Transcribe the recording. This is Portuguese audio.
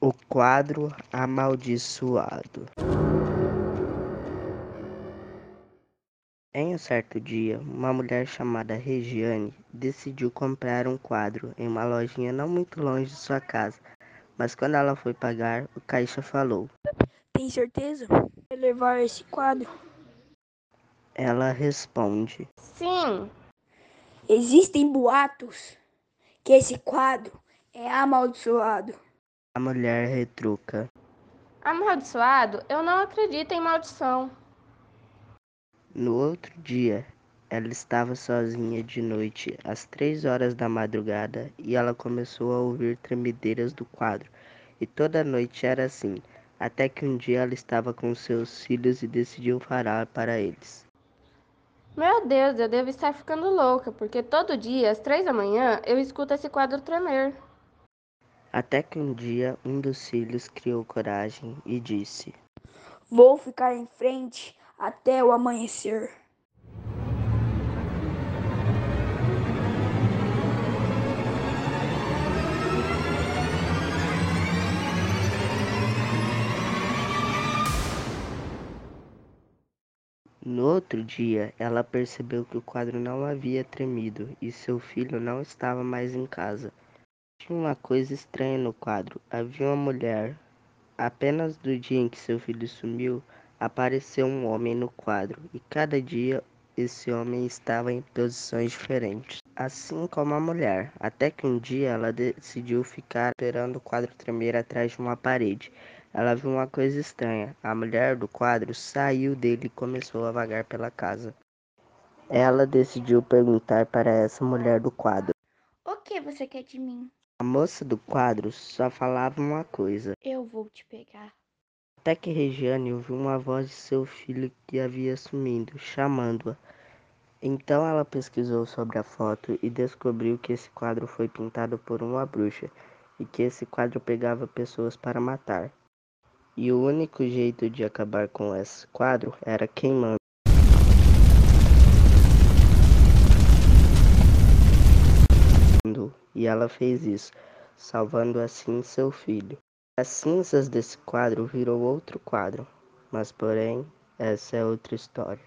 O quadro amaldiçoado. Em um certo dia, uma mulher chamada Regiane decidiu comprar um quadro em uma lojinha não muito longe de sua casa. Mas quando ela foi pagar, o caixa falou: Tem certeza? Vai levar esse quadro? Ela responde: Sim. Existem boatos que esse quadro é amaldiçoado. A mulher retruca: Amaldiçoado? Eu não acredito em maldição. No outro dia, ela estava sozinha de noite, às três horas da madrugada, e ela começou a ouvir tremedeiras do quadro. E toda noite era assim, até que um dia ela estava com seus filhos e decidiu falar para eles. Meu Deus, eu devo estar ficando louca, porque todo dia, às três da manhã, eu escuto esse quadro tremer. Até que um dia um dos filhos criou coragem e disse: Vou ficar em frente até o amanhecer. No outro dia, ela percebeu que o quadro não havia tremido e seu filho não estava mais em casa. Tinha uma coisa estranha no quadro. Havia uma mulher. Apenas do dia em que seu filho sumiu, apareceu um homem no quadro, e cada dia esse homem estava em posições diferentes, assim como a mulher. Até que um dia ela decidiu ficar esperando o quadro tremer atrás de uma parede. Ela viu uma coisa estranha. A mulher do quadro saiu dele e começou a vagar pela casa. Ela decidiu perguntar para essa mulher do quadro. O que você quer de mim? A moça do quadro só falava uma coisa. Eu vou te pegar. Até que Regiane ouviu uma voz de seu filho que havia sumido, chamando-a. Então ela pesquisou sobre a foto e descobriu que esse quadro foi pintado por uma bruxa e que esse quadro pegava pessoas para matar. E o único jeito de acabar com esse quadro era queimando. E ela fez isso, salvando assim seu filho. As cinzas desse quadro virou outro quadro, mas porém, essa é outra história.